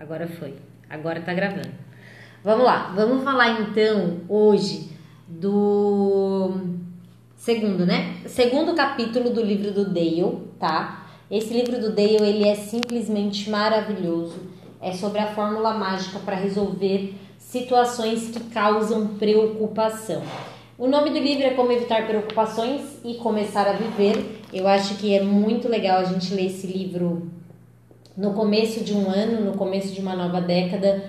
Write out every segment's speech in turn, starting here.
Agora foi. Agora tá gravando. Vamos lá. Vamos falar então hoje do segundo, né? Segundo capítulo do livro do Dale, tá? Esse livro do Dale, ele é simplesmente maravilhoso. É sobre a fórmula mágica para resolver situações que causam preocupação. O nome do livro é Como Evitar Preocupações e Começar a Viver. Eu acho que é muito legal a gente ler esse livro no começo de um ano, no começo de uma nova década,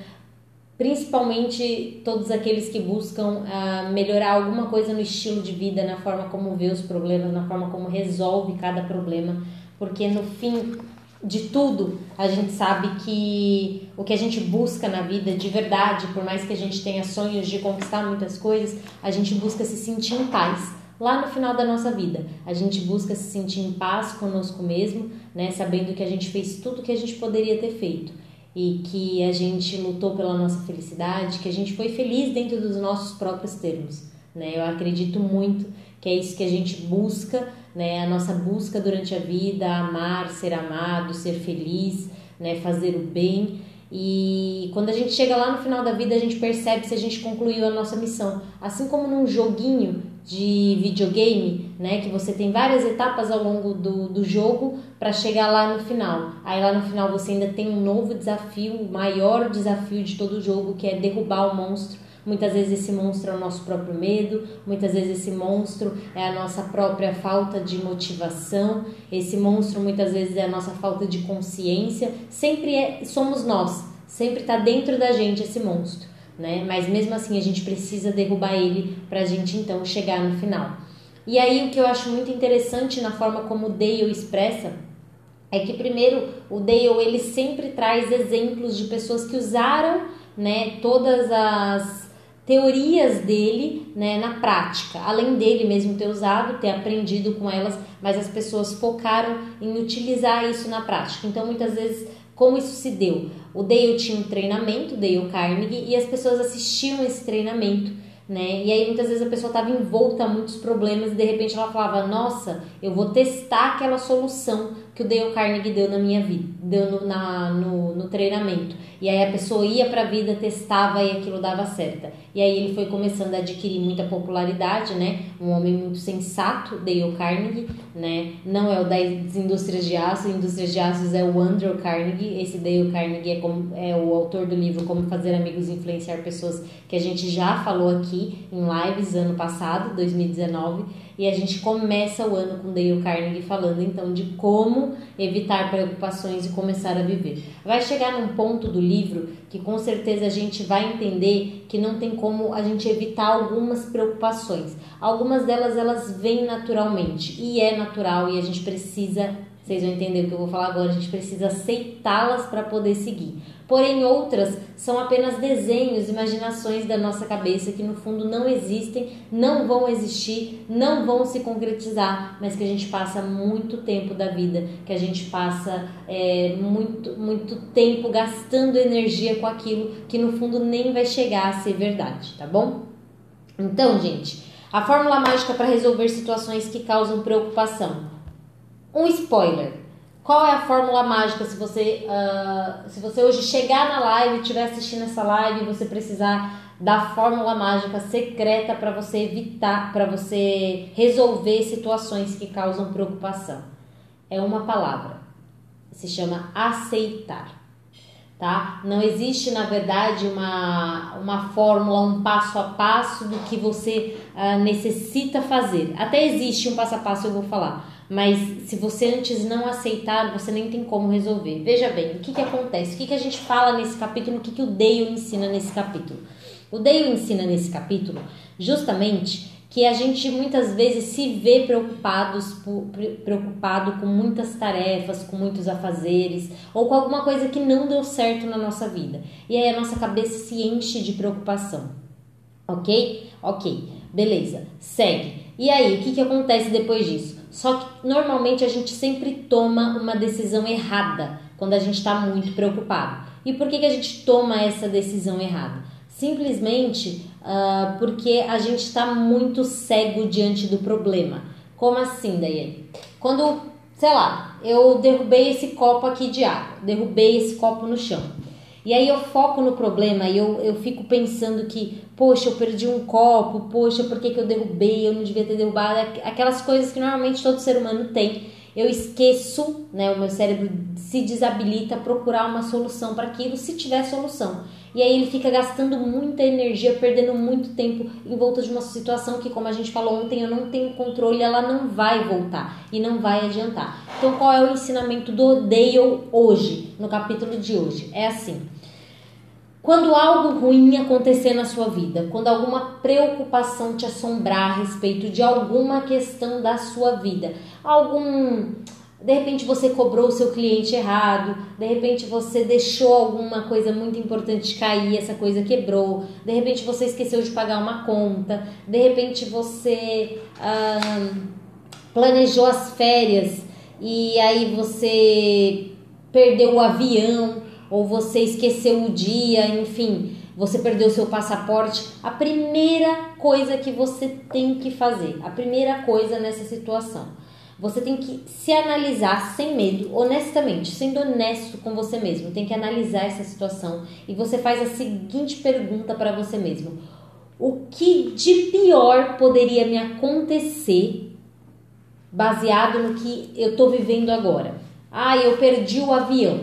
principalmente todos aqueles que buscam uh, melhorar alguma coisa no estilo de vida, na forma como vê os problemas, na forma como resolve cada problema, porque no fim de tudo, a gente sabe que o que a gente busca na vida de verdade, por mais que a gente tenha sonhos de conquistar muitas coisas, a gente busca se sentir em paz lá no final da nossa vida. A gente busca se sentir em paz conosco mesmo, né, sabendo que a gente fez tudo que a gente poderia ter feito e que a gente lutou pela nossa felicidade, que a gente foi feliz dentro dos nossos próprios termos, né? Eu acredito muito que é isso que a gente busca né? A nossa busca durante a vida, amar, ser amado, ser feliz, né? Fazer o bem. E quando a gente chega lá no final da vida, a gente percebe se a gente concluiu a nossa missão. Assim como num joguinho de videogame, né? Que você tem várias etapas ao longo do, do jogo para chegar lá no final. Aí lá no final você ainda tem um novo desafio, o maior desafio de todo o jogo, que é derrubar o monstro Muitas vezes esse monstro é o nosso próprio medo, muitas vezes esse monstro é a nossa própria falta de motivação, esse monstro muitas vezes é a nossa falta de consciência. Sempre é, somos nós, sempre está dentro da gente esse monstro, né? Mas mesmo assim a gente precisa derrubar ele para a gente então chegar no final. E aí o que eu acho muito interessante na forma como o Dale expressa é que primeiro o Dale ele sempre traz exemplos de pessoas que usaram né, todas as teorias dele né, na prática, além dele mesmo ter usado, ter aprendido com elas, mas as pessoas focaram em utilizar isso na prática. Então, muitas vezes, como isso se deu? O Dale tinha um treinamento, Dale Carnegie, e as pessoas assistiam esse treinamento. Né? E aí muitas vezes a pessoa estava envolta a muitos problemas e de repente ela falava: Nossa, eu vou testar aquela solução que o Dale Carnegie deu na minha vida, deu no, na, no, no treinamento. E aí a pessoa ia para a vida, testava e aquilo dava certo. E aí ele foi começando a adquirir muita popularidade, né? Um homem muito sensato, Dale Carnegie, né? Não é o das indústrias de aço, indústrias de aços é o Andrew Carnegie. Esse Dale Carnegie é, como, é o autor do livro Como Fazer Amigos e Influenciar Pessoas, que a gente já falou aqui em lives ano passado, 2019 e a gente começa o ano com Dale Carnegie falando então de como evitar preocupações e começar a viver. Vai chegar num ponto do livro que com certeza a gente vai entender que não tem como a gente evitar algumas preocupações. Algumas delas elas vêm naturalmente e é natural e a gente precisa vocês vão entender o que eu vou falar agora, a gente precisa aceitá-las para poder seguir. Porém, outras são apenas desenhos, imaginações da nossa cabeça que no fundo não existem, não vão existir, não vão se concretizar, mas que a gente passa muito tempo da vida, que a gente passa é, muito, muito tempo gastando energia com aquilo que no fundo nem vai chegar a ser verdade, tá bom? Então, gente, a fórmula mágica para resolver situações que causam preocupação um spoiler. Qual é a fórmula mágica se você, uh, se você hoje chegar na live, estiver assistindo essa live e você precisar da fórmula mágica secreta para você evitar, para você resolver situações que causam preocupação? É uma palavra. Se chama aceitar. Tá? Não existe, na verdade, uma, uma fórmula, um passo a passo do que você uh, necessita fazer. Até existe um passo a passo, eu vou falar mas se você antes não aceitar, você nem tem como resolver. Veja bem, o que, que acontece? O que, que a gente fala nesse capítulo? O que, que o Dale ensina nesse capítulo? O Dale ensina nesse capítulo justamente que a gente muitas vezes se vê preocupados preocupado com muitas tarefas, com muitos afazeres ou com alguma coisa que não deu certo na nossa vida. E aí a nossa cabeça se enche de preocupação. Ok? Ok, beleza, segue. E aí, o que, que acontece depois disso? Só que normalmente a gente sempre toma uma decisão errada quando a gente está muito preocupado. E por que, que a gente toma essa decisão errada? Simplesmente uh, porque a gente está muito cego diante do problema. Como assim, Daiane? Quando, sei lá, eu derrubei esse copo aqui de água, derrubei esse copo no chão. E aí eu foco no problema e eu, eu fico pensando que, poxa, eu perdi um copo, poxa, por que, que eu derrubei? Eu não devia ter derrubado. Aquelas coisas que normalmente todo ser humano tem. Eu esqueço, né? O meu cérebro se desabilita a procurar uma solução para aquilo, se tiver solução. E aí ele fica gastando muita energia, perdendo muito tempo em volta de uma situação que, como a gente falou ontem, eu não tenho controle, ela não vai voltar e não vai adiantar. Então, qual é o ensinamento do Dale hoje, no capítulo de hoje? É assim. Quando algo ruim acontecer na sua vida, quando alguma preocupação te assombrar a respeito de alguma questão da sua vida, algum de repente você cobrou o seu cliente errado, de repente você deixou alguma coisa muito importante cair, essa coisa quebrou, de repente você esqueceu de pagar uma conta, de repente você ah, planejou as férias e aí você perdeu o avião ou você esqueceu o dia, enfim, você perdeu o seu passaporte. A primeira coisa que você tem que fazer, a primeira coisa nessa situação você tem que se analisar sem medo, honestamente, sendo honesto com você mesmo. Tem que analisar essa situação e você faz a seguinte pergunta para você mesmo: O que de pior poderia me acontecer baseado no que eu estou vivendo agora? Ah, eu perdi o avião,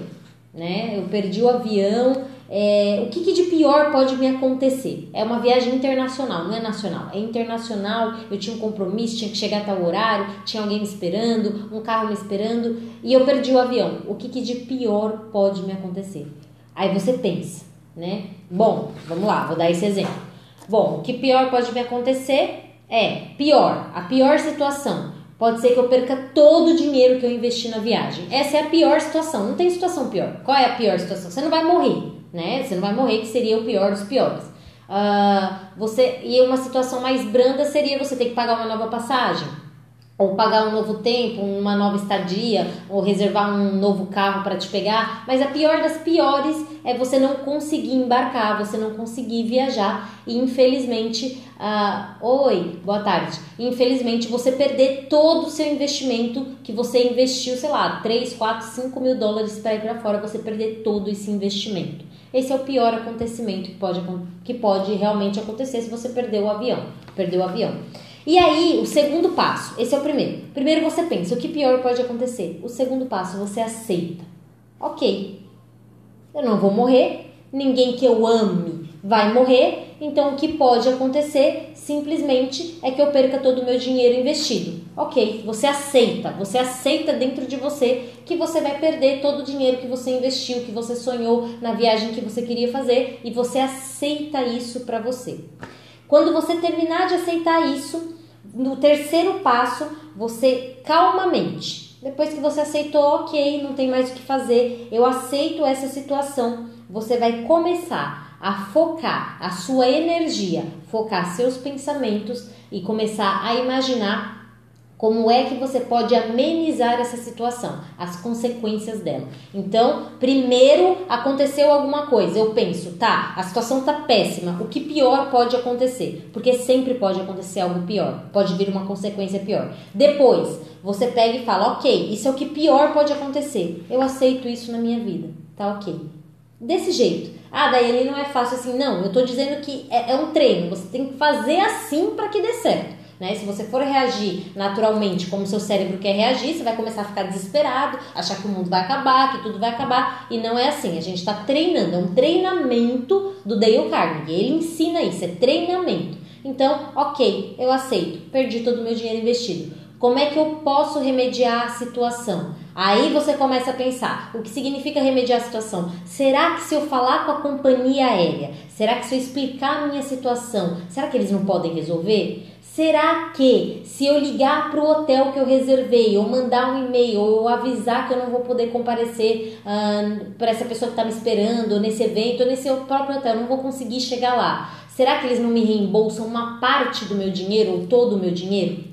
né? Eu perdi o avião é, o que, que, de pior pode me acontecer? É uma viagem internacional, não é nacional, é internacional. Eu tinha um compromisso, tinha que chegar a tal horário, tinha alguém me esperando, um carro me esperando e eu perdi o avião. O que, que de pior pode me acontecer? Aí você pensa, né? Bom, vamos lá, vou dar esse exemplo. Bom, o que pior pode me acontecer é pior, a pior situação. Pode ser que eu perca todo o dinheiro que eu investi na viagem. Essa é a pior situação. Não tem situação pior. Qual é a pior situação? Você não vai morrer né? Você não vai morrer, que seria o pior dos piores. Uh, você E uma situação mais branda seria você ter que pagar uma nova passagem, ou pagar um novo tempo, uma nova estadia, ou reservar um novo carro para te pegar. Mas a pior das piores é você não conseguir embarcar, você não conseguir viajar e infelizmente, uh, oi, boa tarde. Infelizmente você perder todo o seu investimento que você investiu, sei lá, 3, 4, 5 mil dólares para ir para fora, você perder todo esse investimento. Esse é o pior acontecimento que pode, que pode realmente acontecer se você perder o avião. Perdeu o avião. E aí, o segundo passo, esse é o primeiro. Primeiro você pensa, o que pior pode acontecer? O segundo passo, você aceita. Ok, eu não vou morrer, ninguém que eu ame vai morrer, então o que pode acontecer simplesmente é que eu perca todo o meu dinheiro investido. Ok, você aceita, você aceita dentro de você que você vai perder todo o dinheiro que você investiu, que você sonhou na viagem que você queria fazer e você aceita isso para você. Quando você terminar de aceitar isso, no terceiro passo, você calmamente, depois que você aceitou, ok, não tem mais o que fazer, eu aceito essa situação, você vai começar a focar a sua energia, focar seus pensamentos e começar a imaginar como é que você pode amenizar essa situação, as consequências dela. Então, primeiro aconteceu alguma coisa, eu penso, tá, a situação tá péssima, o que pior pode acontecer? Porque sempre pode acontecer algo pior, pode vir uma consequência pior. Depois, você pega e fala, ok, isso é o que pior pode acontecer, eu aceito isso na minha vida, tá ok. Desse jeito. Ah, daí ele não é fácil assim. Não, eu tô dizendo que é, é um treino. Você tem que fazer assim para que dê certo. Né? Se você for reagir naturalmente como seu cérebro quer reagir, você vai começar a ficar desesperado, achar que o mundo vai acabar, que tudo vai acabar. E não é assim. A gente está treinando. É um treinamento do Dale Carnegie. Ele ensina isso. É treinamento. Então, ok, eu aceito. Perdi todo o meu dinheiro investido. Como é que eu posso remediar a situação? Aí você começa a pensar: o que significa remediar a situação? Será que se eu falar com a companhia aérea, será que se eu explicar a minha situação, será que eles não podem resolver? Será que se eu ligar para o hotel que eu reservei, ou mandar um e-mail, ou avisar que eu não vou poder comparecer uh, para essa pessoa que está me esperando, ou nesse evento, ou nesse próprio hotel, eu não vou conseguir chegar lá? Será que eles não me reembolsam uma parte do meu dinheiro ou todo o meu dinheiro?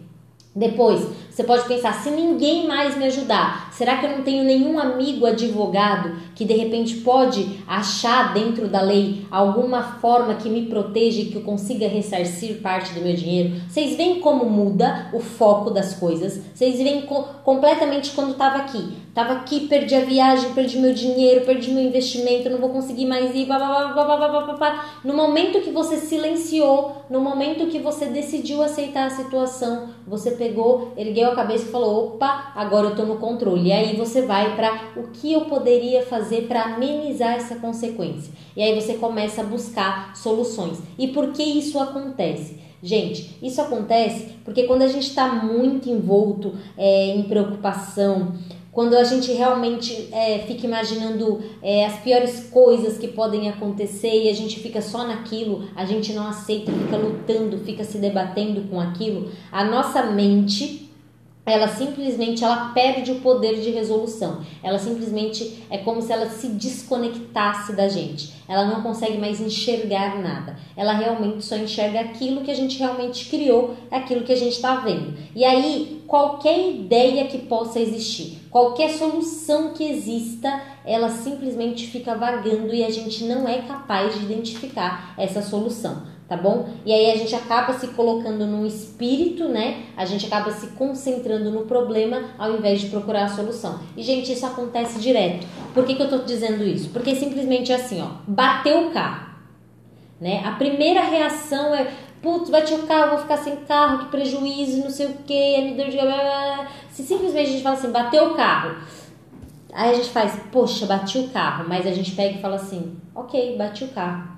Depois, você pode pensar: se ninguém mais me ajudar, Será que eu não tenho nenhum amigo advogado que de repente pode achar dentro da lei alguma forma que me proteja e que eu consiga ressarcir parte do meu dinheiro? Vocês veem como muda o foco das coisas? Vocês veem co completamente quando estava aqui. Tava aqui, perdi a viagem, perdi meu dinheiro, perdi meu investimento, não vou conseguir mais ir. Blá, blá, blá, no momento que você silenciou, no momento que você decidiu aceitar a situação, você pegou, ergueu a cabeça e falou: opa, agora eu tô no controle. E aí você vai para o que eu poderia fazer para amenizar essa consequência. E aí você começa a buscar soluções. E por que isso acontece? Gente, isso acontece porque quando a gente está muito envolto é, em preocupação, quando a gente realmente é, fica imaginando é, as piores coisas que podem acontecer e a gente fica só naquilo, a gente não aceita, fica lutando, fica se debatendo com aquilo, a nossa mente ela simplesmente ela perde o poder de resolução. Ela simplesmente é como se ela se desconectasse da gente. Ela não consegue mais enxergar nada. Ela realmente só enxerga aquilo que a gente realmente criou, aquilo que a gente está vendo. E aí, qualquer ideia que possa existir, qualquer solução que exista, ela simplesmente fica vagando e a gente não é capaz de identificar essa solução tá bom? E aí a gente acaba se colocando num espírito, né? A gente acaba se concentrando no problema ao invés de procurar a solução. E, gente, isso acontece direto. Por que, que eu tô dizendo isso? Porque simplesmente é assim, ó, bateu o carro, né? A primeira reação é, putz, bati o carro, vou ficar sem carro, que prejuízo, não sei o que, me deu de... Se simplesmente a gente fala assim, bateu o carro, aí a gente faz, poxa, bati o carro, mas a gente pega e fala assim, ok, bati o carro.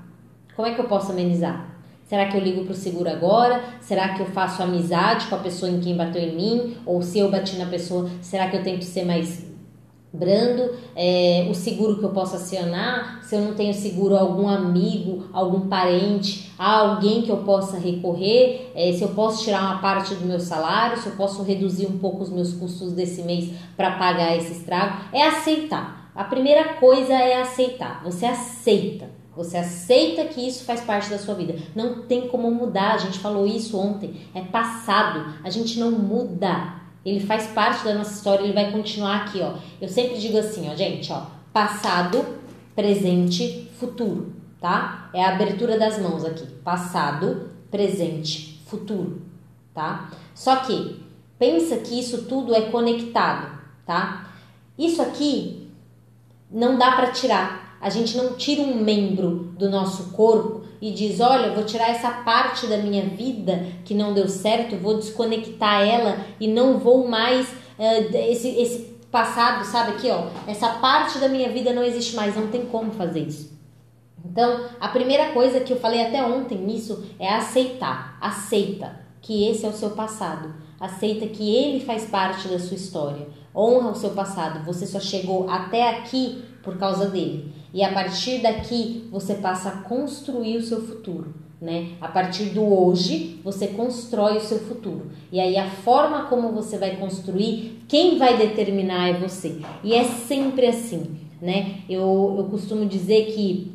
Como é que eu posso amenizar? Será que eu ligo para o seguro agora? Será que eu faço amizade com a pessoa em quem bateu em mim? Ou se eu bati na pessoa, será que eu tento ser mais brando? É, o seguro que eu posso acionar? Se eu não tenho seguro, algum amigo, algum parente, alguém que eu possa recorrer? É, se eu posso tirar uma parte do meu salário? Se eu posso reduzir um pouco os meus custos desse mês para pagar esse estrago? É aceitar. A primeira coisa é aceitar. Você aceita. Você aceita que isso faz parte da sua vida. Não tem como mudar. A gente falou isso ontem. É passado. A gente não muda. Ele faz parte da nossa história. Ele vai continuar aqui, ó. Eu sempre digo assim, ó, gente, ó. Passado, presente, futuro, tá? É a abertura das mãos aqui. Passado, presente, futuro, tá? Só que pensa que isso tudo é conectado, tá? Isso aqui não dá para tirar a gente não tira um membro do nosso corpo e diz: Olha, vou tirar essa parte da minha vida que não deu certo, vou desconectar ela e não vou mais. Uh, esse, esse passado, sabe aqui, ó, essa parte da minha vida não existe mais, não tem como fazer isso. Então, a primeira coisa que eu falei até ontem nisso é aceitar. Aceita que esse é o seu passado. Aceita que ele faz parte da sua história. Honra o seu passado. Você só chegou até aqui por causa dele. E a partir daqui você passa a construir o seu futuro. Né? A partir do hoje, você constrói o seu futuro. E aí a forma como você vai construir, quem vai determinar é você. E é sempre assim, né? Eu, eu costumo dizer que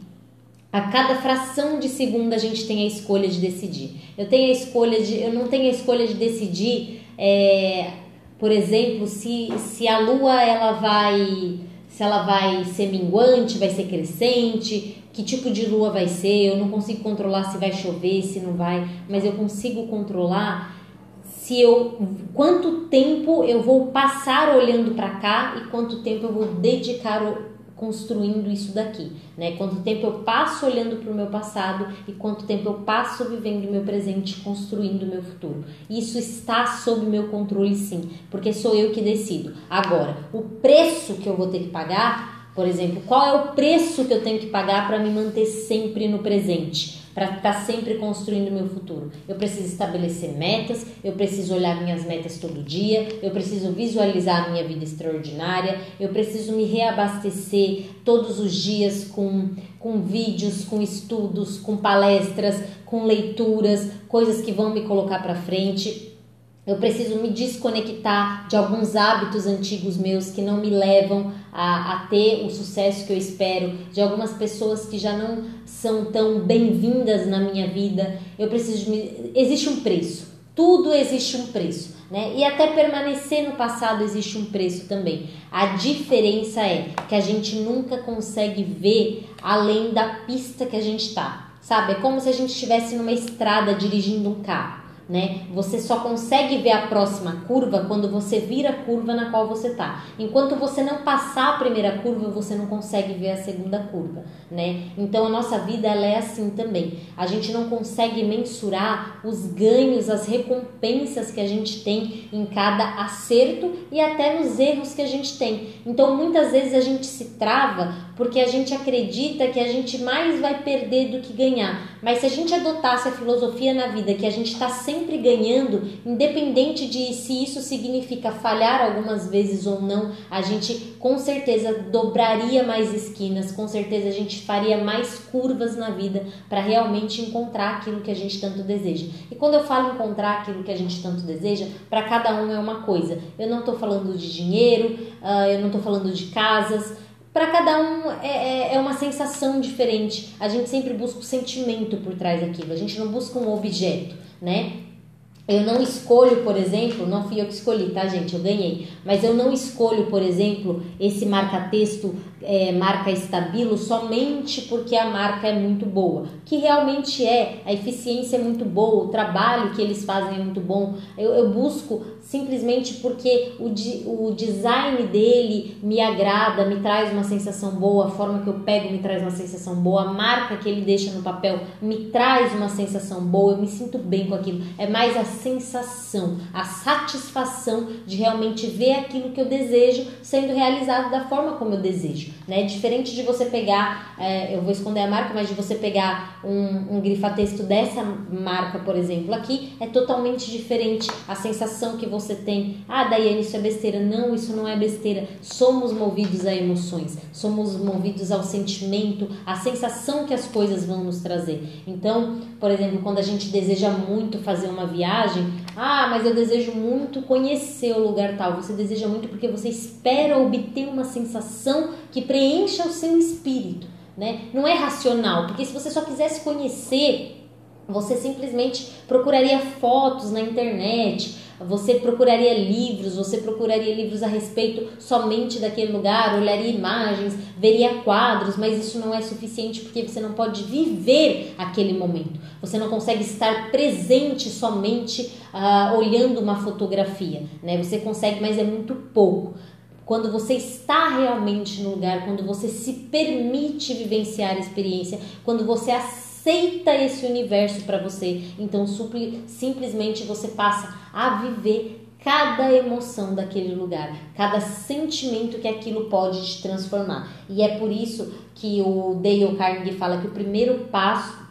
a cada fração de segundo a gente tem a escolha de decidir. Eu tenho a escolha de, eu não tenho a escolha de decidir, é, por exemplo, se, se a lua ela vai se ela vai ser minguante, vai ser crescente, que tipo de lua vai ser. Eu não consigo controlar se vai chover, se não vai, mas eu consigo controlar se eu quanto tempo eu vou passar olhando para cá e quanto tempo eu vou dedicar construindo isso daqui, né? Quanto tempo eu passo olhando para o meu passado e quanto tempo eu passo vivendo o meu presente, construindo o meu futuro. Isso está sob meu controle, sim, porque sou eu que decido. Agora, o preço que eu vou ter que pagar, por exemplo, qual é o preço que eu tenho que pagar para me manter sempre no presente? Para estar tá sempre construindo meu futuro. Eu preciso estabelecer metas, eu preciso olhar minhas metas todo dia, eu preciso visualizar a minha vida extraordinária, eu preciso me reabastecer todos os dias com, com vídeos, com estudos, com palestras, com leituras, coisas que vão me colocar para frente. Eu preciso me desconectar de alguns hábitos antigos meus que não me levam a, a, ter o sucesso que eu espero, de algumas pessoas que já não são tão bem-vindas na minha vida. Eu preciso me... Existe um preço. Tudo existe um preço. né? E até permanecer no passado existe um preço também. A diferença é que a gente nunca consegue ver além da pista que a gente tá. Sabe? É como se a gente estivesse numa estrada dirigindo um carro né? Você só consegue ver a próxima curva quando você vira a curva na qual você tá. Enquanto você não passar a primeira curva, você não consegue ver a segunda curva, né? Então a nossa vida ela é assim também. A gente não consegue mensurar os ganhos, as recompensas que a gente tem em cada acerto e até nos erros que a gente tem. Então muitas vezes a gente se trava porque a gente acredita que a gente mais vai perder do que ganhar. Mas se a gente adotasse a filosofia na vida que a gente está sempre ganhando, independente de se isso significa falhar algumas vezes ou não, a gente com certeza dobraria mais esquinas, com certeza a gente faria mais curvas na vida para realmente encontrar aquilo que a gente tanto deseja. E quando eu falo encontrar aquilo que a gente tanto deseja, para cada um é uma coisa. Eu não estou falando de dinheiro, uh, eu não estou falando de casas para cada um é, é, é, uma sensação diferente. A gente sempre busca o sentimento por trás daquilo. A gente não busca um objeto, né? Eu não escolho, por exemplo, não fui eu que escolhi, tá, gente? Eu ganhei. Mas eu não escolho, por exemplo, esse marca-texto, é, marca estabilo, somente porque a marca é muito boa. Que realmente é, a eficiência é muito boa, o trabalho que eles fazem é muito bom. Eu, eu busco simplesmente porque o, o design dele me agrada, me traz uma sensação boa, a forma que eu pego me traz uma sensação boa, a marca que ele deixa no papel me traz uma sensação boa, eu me sinto bem com aquilo. É mais a sensação, a satisfação de realmente ver aquilo que eu desejo sendo realizado da forma como eu desejo. Né? Diferente de você pegar, é, eu vou esconder a marca, mas de você pegar um, um grifa-texto dessa marca, por exemplo, aqui, é totalmente diferente a sensação que você tem, ah, Daiane, isso é besteira. Não, isso não é besteira. Somos movidos a emoções, somos movidos ao sentimento, à sensação que as coisas vão nos trazer. Então, por exemplo, quando a gente deseja muito fazer uma viagem, ah, mas eu desejo muito conhecer o lugar tal. Você deseja muito porque você espera obter uma sensação que preencha o seu espírito, né? Não é racional, porque se você só quisesse conhecer você simplesmente procuraria fotos na internet, você procuraria livros, você procuraria livros a respeito somente daquele lugar, olharia imagens, veria quadros, mas isso não é suficiente porque você não pode viver aquele momento. Você não consegue estar presente somente uh, olhando uma fotografia, né? Você consegue, mas é muito pouco quando você está realmente no lugar, quando você se permite vivenciar a experiência, quando você aceita esse universo para você. Então, simplesmente você passa a viver cada emoção daquele lugar, cada sentimento que aquilo pode te transformar. E é por isso que o Dale Carnegie fala que o primeiro passo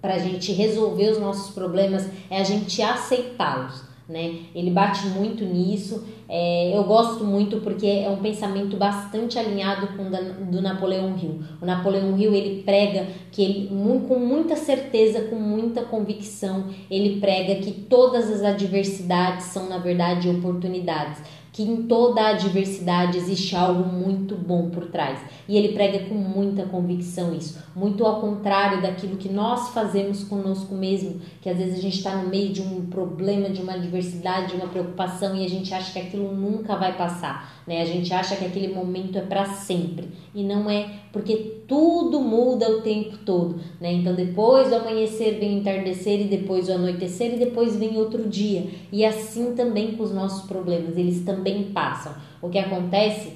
para a gente resolver os nossos problemas é a gente aceitá-los né? Ele bate muito nisso. É, eu gosto muito porque é um pensamento bastante alinhado com o do Napoleão Hill. O Napoleão Hill ele prega que ele, com muita certeza, com muita convicção, ele prega que todas as adversidades são na verdade oportunidades que em toda a adversidade existe algo muito bom por trás. E ele prega com muita convicção isso, muito ao contrário daquilo que nós fazemos conosco mesmo, que às vezes a gente está no meio de um problema, de uma adversidade, de uma preocupação e a gente acha que aquilo nunca vai passar, né? A gente acha que aquele momento é para sempre e não é, porque tudo muda o tempo todo, né? Então depois do amanhecer vem o entardecer e depois o anoitecer e depois vem outro dia. E assim também com os nossos problemas, eles também passam. O que acontece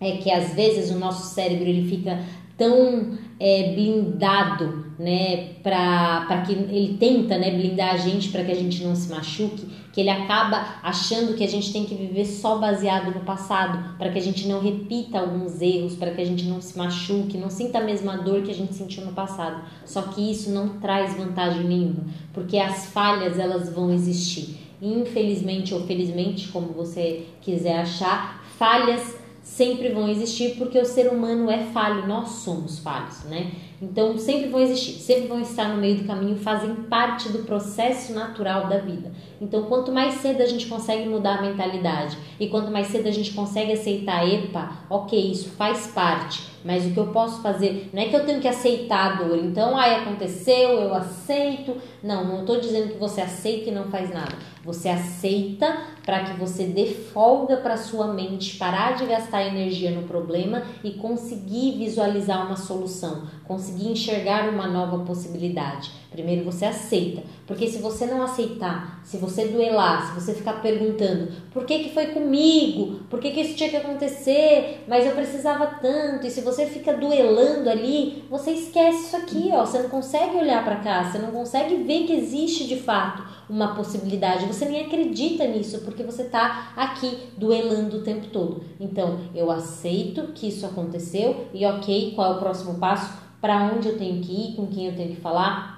é que às vezes o nosso cérebro ele fica tão é, blindado, né, para que ele tenta, né, blindar a gente para que a gente não se machuque, que ele acaba achando que a gente tem que viver só baseado no passado, para que a gente não repita alguns erros, para que a gente não se machuque, não sinta a mesma dor que a gente sentiu no passado. Só que isso não traz vantagem nenhuma, porque as falhas elas vão existir infelizmente ou felizmente, como você quiser achar, falhas sempre vão existir porque o ser humano é falho, nós somos falhos, né? Então sempre vão existir, sempre vão estar no meio do caminho, fazem parte do processo natural da vida. Então quanto mais cedo a gente consegue mudar a mentalidade e quanto mais cedo a gente consegue aceitar, epa, ok, isso faz parte Mas o que eu posso fazer, não é que eu tenho que aceitar a dor. Então, aí aconteceu, eu aceito. Não, não estou dizendo que você aceita e não faz nada. Você aceita para que você dê folga para sua mente, parar de gastar energia no problema e conseguir visualizar uma solução, conseguir enxergar uma nova possibilidade. Primeiro você aceita, porque se você não aceitar, se você duelar, se você ficar perguntando por que, que foi comigo, por que, que isso tinha que acontecer, mas eu precisava tanto, e se você fica duelando ali, você esquece isso aqui, ó, você não consegue olhar para cá, você não consegue ver que existe de fato uma possibilidade, você nem acredita nisso, porque você está aqui duelando o tempo todo. Então, eu aceito que isso aconteceu e ok, qual é o próximo passo? Para onde eu tenho que ir, com quem eu tenho que falar,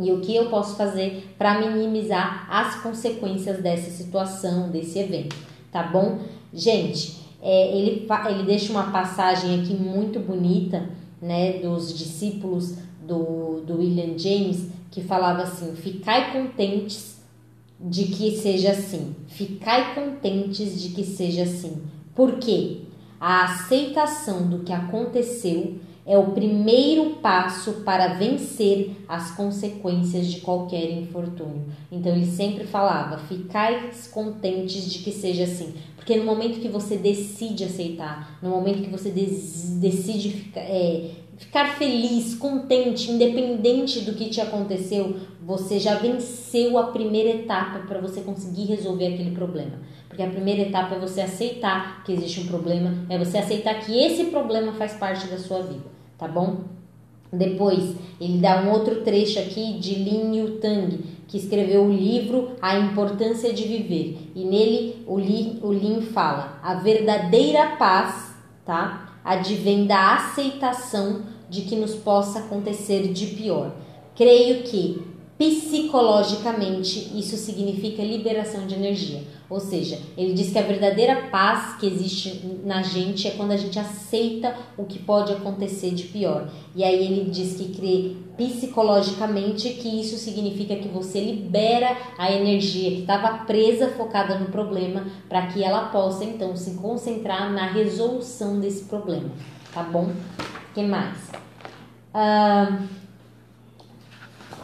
e o que eu posso fazer para minimizar as consequências dessa situação, desse evento, tá bom? Gente, é, ele, ele deixa uma passagem aqui muito bonita, né, dos discípulos do, do William James, que falava assim: Ficai contentes de que seja assim, ficai contentes de que seja assim. Por quê? A aceitação do que aconteceu é o primeiro passo para vencer as consequências de qualquer infortúnio. Então ele sempre falava: ficais contentes de que seja assim. Porque no momento que você decide aceitar, no momento que você decide ficar, é, ficar feliz, contente, independente do que te aconteceu, você já venceu a primeira etapa para você conseguir resolver aquele problema. Porque a primeira etapa é você aceitar que existe um problema, é você aceitar que esse problema faz parte da sua vida tá bom? Depois, ele dá um outro trecho aqui de Lin Yutang, que escreveu o livro A Importância de Viver. E nele o Lin, o Lin fala: a verdadeira paz, tá? Advém da aceitação de que nos possa acontecer de pior. Creio que psicologicamente isso significa liberação de energia. Ou seja, ele diz que a verdadeira paz que existe na gente é quando a gente aceita o que pode acontecer de pior. E aí ele diz que crê psicologicamente que isso significa que você libera a energia que estava presa, focada no problema, para que ela possa então se concentrar na resolução desse problema. Tá bom? O que mais? Uh,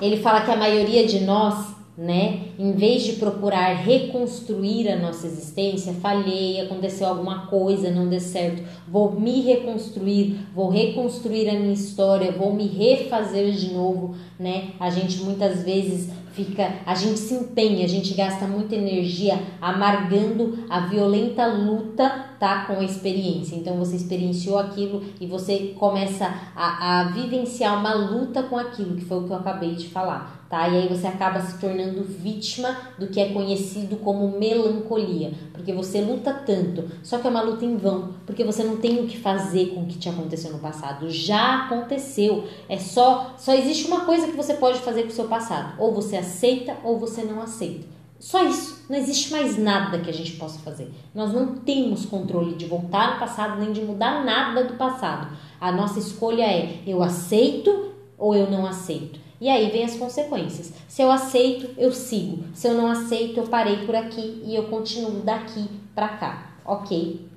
ele fala que a maioria de nós né? Em vez de procurar reconstruir a nossa existência, falhei, aconteceu alguma coisa, não deu certo, vou me reconstruir, vou reconstruir a minha história, vou me refazer de novo, né? A gente muitas vezes fica, a gente se empenha, a gente gasta muita energia amargando a violenta luta, tá, com a experiência. Então você experienciou aquilo e você começa a, a vivenciar uma luta com aquilo, que foi o que eu acabei de falar tá? E aí você acaba se tornando vítima do que é conhecido como melancolia, porque você luta tanto, só que é uma luta em vão, porque você não tem o que fazer com o que te aconteceu no passado. Já aconteceu. É só só existe uma coisa que você pode fazer com o seu passado, ou você aceita ou você não aceita. Só isso. Não existe mais nada que a gente possa fazer. Nós não temos controle de voltar no passado nem de mudar nada do passado. A nossa escolha é eu aceito ou eu não aceito. E aí vem as consequências. Se eu aceito, eu sigo. Se eu não aceito, eu parei por aqui e eu continuo daqui para cá, ok?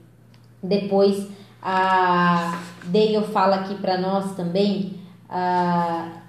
Depois a Dale fala aqui para nós também. A...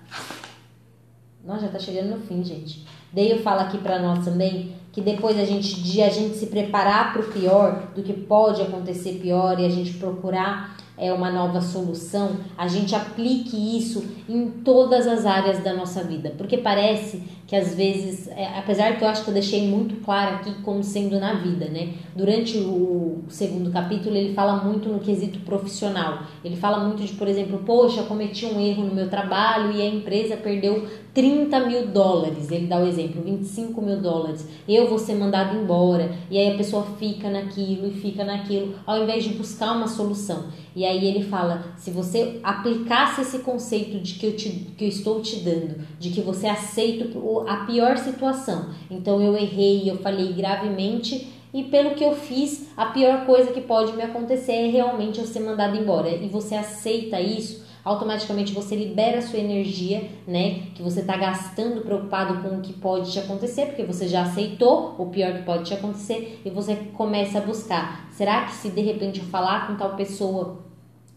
Nós já tá chegando no fim, gente. Dale fala aqui para nós também que depois a gente de a gente se preparar para o pior, do que pode acontecer pior e a gente procurar é uma nova solução, a gente aplique isso em todas as áreas da nossa vida, porque parece que às vezes, é, apesar que eu acho que eu deixei muito claro aqui como sendo na vida, né? Durante o segundo capítulo ele fala muito no quesito profissional. Ele fala muito de, por exemplo, poxa, cometi um erro no meu trabalho e a empresa perdeu 30 mil dólares. Ele dá o exemplo, 25 mil dólares. Eu vou ser mandado embora. E aí a pessoa fica naquilo e fica naquilo, ao invés de buscar uma solução. E aí ele fala: se você aplicasse esse conceito de que eu, te, que eu estou te dando, de que você aceita a pior situação. Então eu errei, eu falei gravemente e pelo que eu fiz, a pior coisa que pode me acontecer é realmente eu ser mandado embora. E você aceita isso, automaticamente você libera a sua energia, né? Que você está gastando preocupado com o que pode te acontecer, porque você já aceitou o pior que pode te acontecer e você começa a buscar. Será que se de repente eu falar com tal pessoa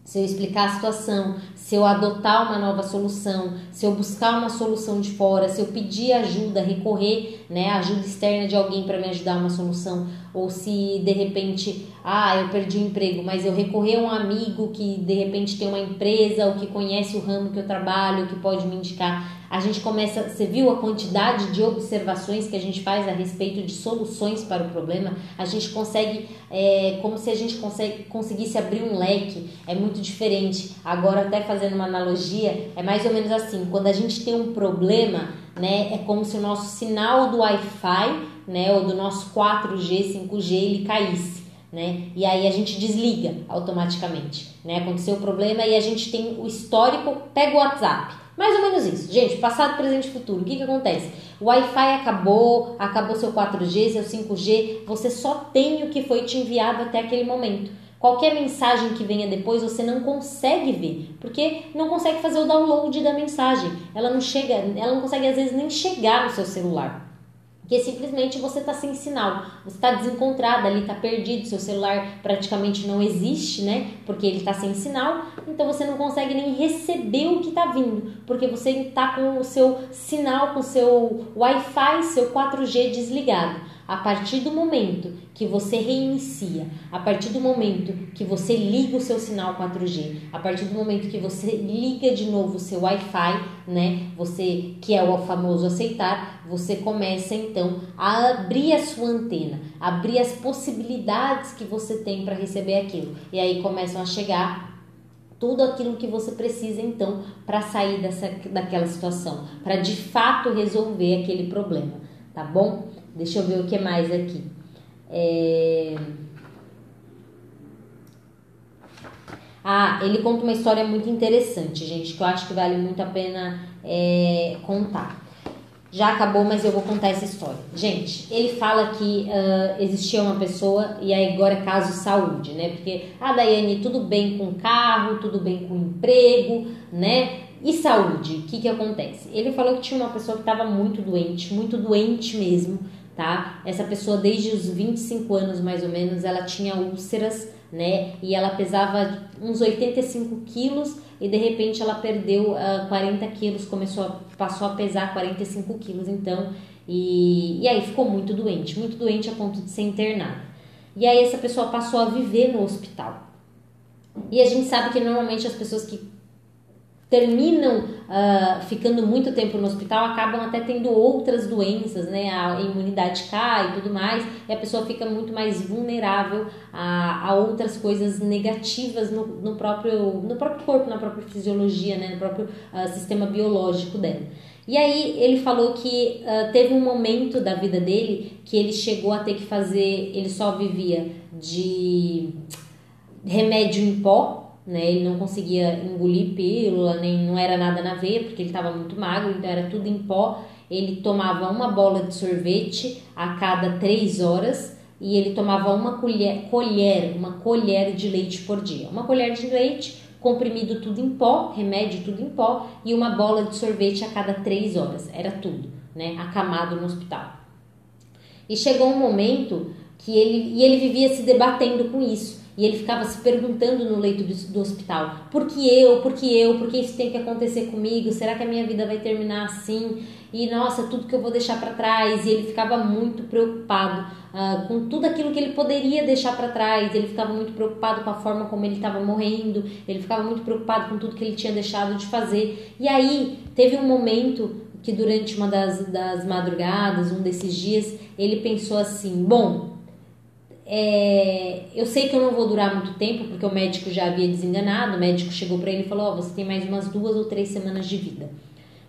se eu explicar a situação, se eu adotar uma nova solução, se eu buscar uma solução de fora, se eu pedir ajuda, recorrer, né, ajuda externa de alguém para me ajudar uma solução, ou se de repente, ah, eu perdi o emprego, mas eu recorrer a um amigo que de repente tem uma empresa ou que conhece o ramo que eu trabalho, que pode me indicar, a gente começa, você viu a quantidade de observações que a gente faz a respeito de soluções para o problema? A gente consegue, é, como se a gente consegue, conseguisse abrir um leque, é muito diferente. Agora, até fazendo uma analogia, é mais ou menos assim: quando a gente tem um problema, né, é como se o nosso sinal do Wi-Fi, né, ou do nosso 4G, 5G, ele caísse. Né? E aí a gente desliga automaticamente, né? Aconteceu o problema e a gente tem o histórico, pega o WhatsApp. Mais ou menos isso. Gente, passado, presente e futuro. O que, que acontece? O Wi-Fi acabou, acabou seu 4G, seu 5G, você só tem o que foi te enviado até aquele momento. Qualquer mensagem que venha depois você não consegue ver, porque não consegue fazer o download da mensagem. Ela não chega, ela não consegue às vezes nem chegar no seu celular. Porque simplesmente você está sem sinal, você está desencontrado ali, está perdido, seu celular praticamente não existe, né? Porque ele está sem sinal, então você não consegue nem receber o que está vindo, porque você está com o seu sinal, com o seu Wi-Fi, seu 4G desligado. A partir do momento que você reinicia, a partir do momento que você liga o seu sinal 4G, a partir do momento que você liga de novo o seu Wi-Fi, né? Você que é o famoso aceitar, você começa então a abrir a sua antena, abrir as possibilidades que você tem para receber aquilo. E aí começam a chegar tudo aquilo que você precisa então para sair dessa daquela situação, para de fato resolver aquele problema, tá bom? Deixa eu ver o que mais aqui. É... Ah, ele conta uma história muito interessante, gente, que eu acho que vale muito a pena é, contar. Já acabou, mas eu vou contar essa história. Gente, ele fala que uh, existia uma pessoa, e aí agora é caso saúde, né? Porque, ah, Daiane, tudo bem com carro, tudo bem com emprego, né? E saúde, o que que acontece? Ele falou que tinha uma pessoa que estava muito doente, muito doente mesmo, tá? Essa pessoa desde os 25 anos mais ou menos, ela tinha úlceras, né? E ela pesava uns 85 quilos e de repente ela perdeu uh, ah, 40 quilos, começou a, passou a pesar 45 quilos, então, e, e aí ficou muito doente, muito doente a ponto de ser internada. E aí essa pessoa passou a viver no hospital. E a gente sabe que normalmente as pessoas que terminam uh, ficando muito tempo no hospital acabam até tendo outras doenças, né? A imunidade cai e tudo mais, e a pessoa fica muito mais vulnerável a, a outras coisas negativas no, no, próprio, no próprio corpo, na própria fisiologia, né? No próprio uh, sistema biológico dela. E aí ele falou que uh, teve um momento da vida dele que ele chegou a ter que fazer, ele só vivia de remédio em pó, né? Ele não conseguia engolir pílula, nem não era nada na veia, porque ele estava muito magro, então era tudo em pó. Ele tomava uma bola de sorvete a cada três horas e ele tomava uma colher, colher, uma colher de leite por dia. Uma colher de leite, comprimido tudo em pó, remédio tudo em pó e uma bola de sorvete a cada três horas. Era tudo, né? Acamado no hospital. E chegou um momento que ele, e ele vivia se debatendo com isso e ele ficava se perguntando no leito do, do, hospital: por que eu, por que eu, por que isso tem que acontecer comigo? Será que a minha vida vai terminar assim? E nossa, tudo que eu vou deixar para trás. E ele ficava muito preocupado uh, com tudo aquilo que ele poderia deixar para trás. Ele ficava muito preocupado com a forma como ele estava morrendo. Ele ficava muito preocupado com tudo que ele tinha deixado de fazer. E aí teve um momento que durante uma das, das madrugadas, um desses dias, ele pensou assim: bom é, eu sei que eu não vou durar muito tempo, porque o médico já havia desenganado. O médico chegou para ele e falou: oh, você tem mais umas duas ou três semanas de vida.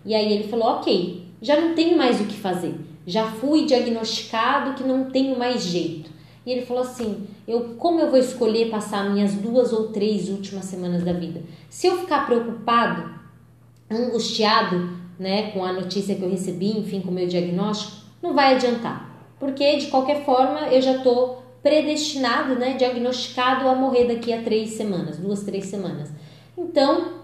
E aí ele falou: Ok, já não tenho mais o que fazer. Já fui diagnosticado que não tenho mais jeito. E ele falou assim: eu, como eu vou escolher passar minhas duas ou três últimas semanas da vida? Se eu ficar preocupado, angustiado, né, com a notícia que eu recebi, enfim, com o meu diagnóstico, não vai adiantar. Porque de qualquer forma eu já estou predestinado, né, diagnosticado a morrer daqui a três semanas, duas, três semanas. Então,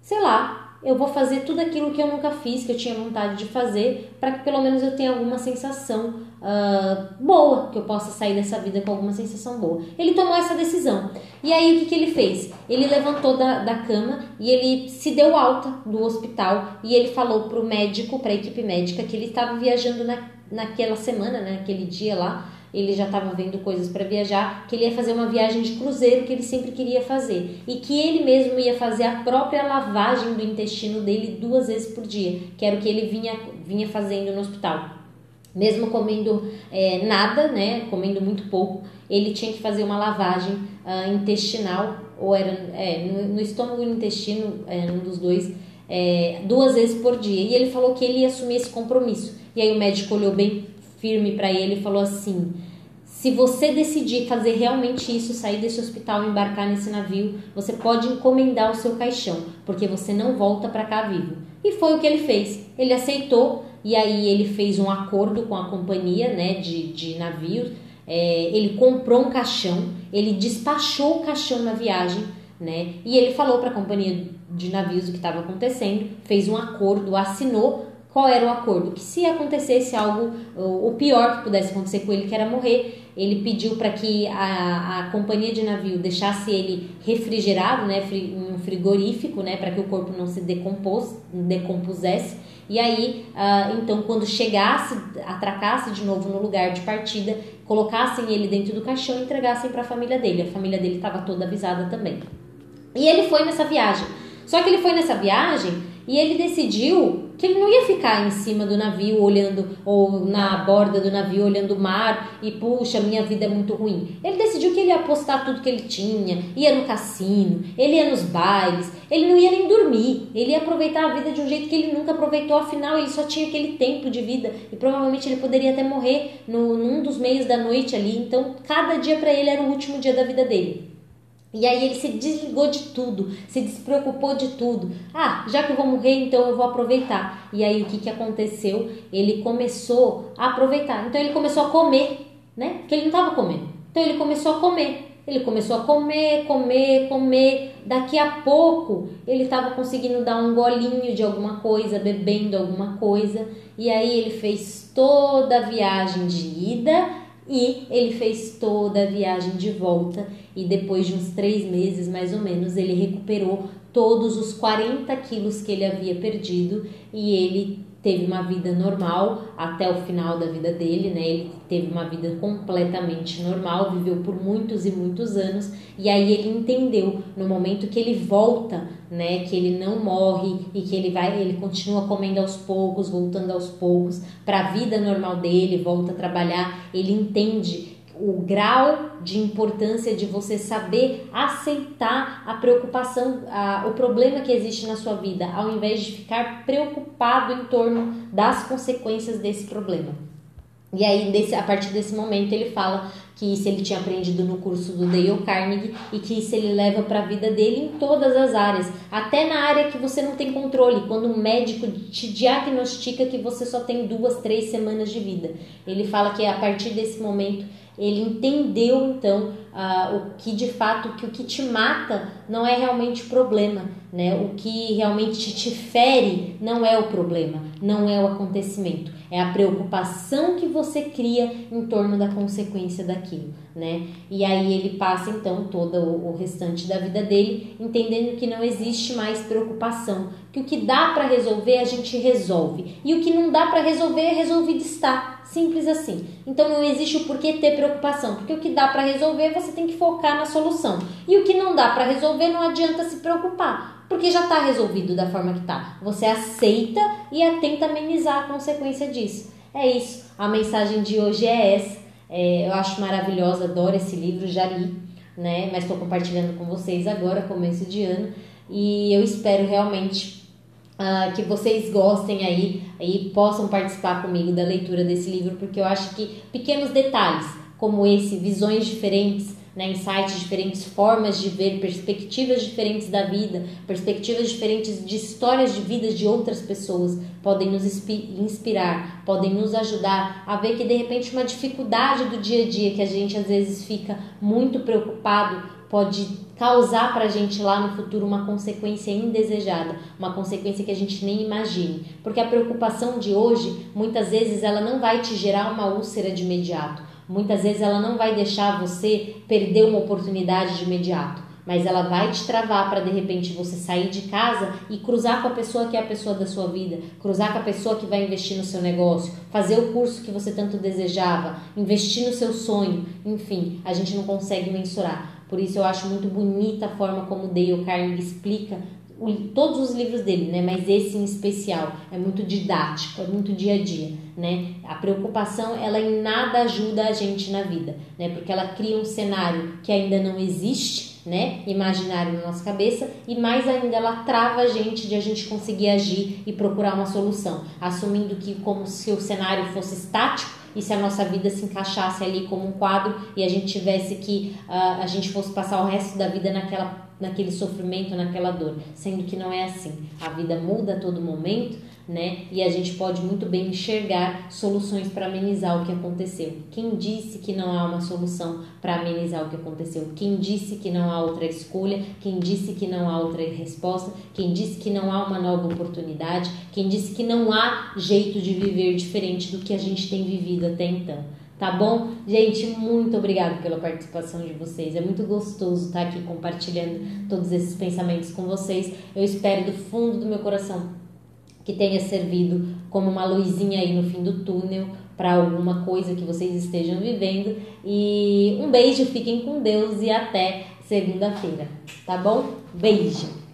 sei lá, eu vou fazer tudo aquilo que eu nunca fiz, que eu tinha vontade de fazer, para que pelo menos eu tenha alguma sensação uh, boa, que eu possa sair dessa vida com alguma sensação boa. Ele tomou essa decisão. E aí o que, que ele fez? Ele levantou da, da cama e ele se deu alta do hospital e ele falou para o médico, para a equipe médica, que ele estava viajando na, naquela semana, né, naquele dia lá ele já estava vendo coisas para viajar, que ele ia fazer uma viagem de cruzeiro que ele sempre queria fazer e que ele mesmo ia fazer a própria lavagem do intestino dele duas vezes por dia, que era o que ele vinha, vinha fazendo no hospital. Mesmo comendo é, nada, né, comendo muito pouco, ele tinha que fazer uma lavagem uh, intestinal, ou era é, no, no, estômago e no intestino, é, um dos dois, é, duas vezes por dia. E ele falou que ele ia assumir esse compromisso. E aí o médico olhou bem firme para ele e falou assim: se você decidir fazer realmente isso, sair desse hospital e embarcar nesse navio, você pode encomendar o seu caixão, porque você não volta para cá vivo. E foi o que ele fez. Ele aceitou e aí ele fez um acordo com a companhia né, de, de navios. É, ele comprou um caixão, ele despachou o caixão na viagem, né? E ele falou para a companhia de navios o que estava acontecendo, fez um acordo, assinou qual era o acordo? Que se acontecesse algo, o pior que pudesse acontecer com ele, que era morrer, ele pediu para que a, a companhia de navio deixasse ele refrigerado, né, um frigorífico, né, para que o corpo não se decompos, decompusesse. E aí, uh, então, quando chegasse, atracasse de novo no lugar de partida, colocassem ele dentro do caixão e entregassem para a família dele. A família dele estava toda avisada também. E ele foi nessa viagem. Só que ele foi nessa viagem e ele decidiu que ele não ia ficar em cima do navio olhando, ou na borda do navio olhando o mar e puxa, minha vida é muito ruim. Ele decidiu que ele ia apostar tudo que ele tinha, ia no cassino, ele ia nos bailes, ele não ia nem dormir, ele ia aproveitar a vida de um jeito que ele nunca aproveitou, afinal ele só tinha aquele tempo de vida e provavelmente ele poderia até morrer no, num dos meios da noite ali, então cada dia para ele era o último dia da vida dele. E aí ele se desligou de tudo, se despreocupou de tudo. Ah, já que eu vou morrer, então eu vou aproveitar. E aí o que, que aconteceu? Ele começou a aproveitar. Então ele começou a comer, né? Porque ele não estava comendo. Então ele começou a comer. Ele começou a comer, comer, comer. Daqui a pouco ele estava conseguindo dar um golinho de alguma coisa, bebendo alguma coisa. E aí ele fez toda a viagem de ida e ele fez toda a viagem de volta. E depois de uns três meses mais ou menos ele recuperou todos os 40 quilos que ele havia perdido. E ele teve uma vida normal até o final da vida dele, né? Ele teve uma vida completamente normal, viveu por muitos e muitos anos, e aí ele entendeu no momento que ele volta, né, que ele não morre e que ele vai, ele continua comendo aos poucos, voltando aos poucos para a vida normal dele, volta a trabalhar, ele entende o grau de importância de você saber aceitar a preocupação, a, o problema que existe na sua vida, ao invés de ficar preocupado em torno das consequências desse problema. E aí, desse, a partir desse momento, ele fala que isso ele tinha aprendido no curso do Dale Carnegie e que isso ele leva para a vida dele em todas as áreas, até na área que você não tem controle, quando um médico te diagnostica que você só tem duas, três semanas de vida. Ele fala que a partir desse momento ele entendeu então o que de fato que o que te mata não é realmente o problema, né? O que realmente te fere não é o problema, não é o acontecimento, é a preocupação que você cria em torno da consequência daquilo, né? E aí ele passa então todo o restante da vida dele entendendo que não existe mais preocupação, que o que dá para resolver a gente resolve e o que não dá para resolver é resolvido está. Simples assim. Então não existe o porquê ter preocupação, porque o que dá para resolver você tem que focar na solução. E o que não dá para resolver não adianta se preocupar, porque já está resolvido da forma que está. Você aceita e tenta amenizar a consequência disso. É isso. A mensagem de hoje é essa. É, eu acho maravilhosa, adoro esse livro, já li, né? Mas estou compartilhando com vocês agora, começo de ano, e eu espero realmente Uh, que vocês gostem aí e possam participar comigo da leitura desse livro, porque eu acho que pequenos detalhes como esse, visões diferentes, né, insights diferentes, formas de ver, perspectivas diferentes da vida, perspectivas diferentes de histórias de vida de outras pessoas, podem nos inspirar, podem nos ajudar a ver que de repente uma dificuldade do dia a dia que a gente às vezes fica muito preocupado pode causar para a gente lá no futuro uma consequência indesejada, uma consequência que a gente nem imagine. Porque a preocupação de hoje, muitas vezes, ela não vai te gerar uma úlcera de imediato. Muitas vezes ela não vai deixar você perder uma oportunidade de imediato mas ela vai te travar para de repente você sair de casa e cruzar com a pessoa que é a pessoa da sua vida, cruzar com a pessoa que vai investir no seu negócio, fazer o curso que você tanto desejava, investir no seu sonho, enfim, a gente não consegue mensurar. Por isso eu acho muito bonita a forma como Dale Carnegie explica todos os livros dele, né? Mas esse em especial é muito didático, é muito dia a dia, né? A preocupação, ela em nada ajuda a gente na vida, né? Porque ela cria um cenário que ainda não existe, né? Imaginário na nossa cabeça e mais ainda ela trava a gente de a gente conseguir agir e procurar uma solução, assumindo que como se o cenário fosse estático e se a nossa vida se encaixasse ali como um quadro e a gente tivesse que uh, a gente fosse passar o resto da vida naquela naquele sofrimento, naquela dor, sendo que não é assim. A vida muda a todo momento, né? E a gente pode muito bem enxergar soluções para amenizar o que aconteceu. Quem disse que não há uma solução para amenizar o que aconteceu? Quem disse que não há outra escolha? Quem disse que não há outra resposta? Quem disse que não há uma nova oportunidade? Quem disse que não há jeito de viver diferente do que a gente tem vivido até então? Tá bom? Gente, muito obrigada pela participação de vocês. É muito gostoso estar aqui compartilhando todos esses pensamentos com vocês. Eu espero do fundo do meu coração que tenha servido como uma luzinha aí no fim do túnel para alguma coisa que vocês estejam vivendo. E um beijo, fiquem com Deus e até segunda-feira, tá bom? Beijo!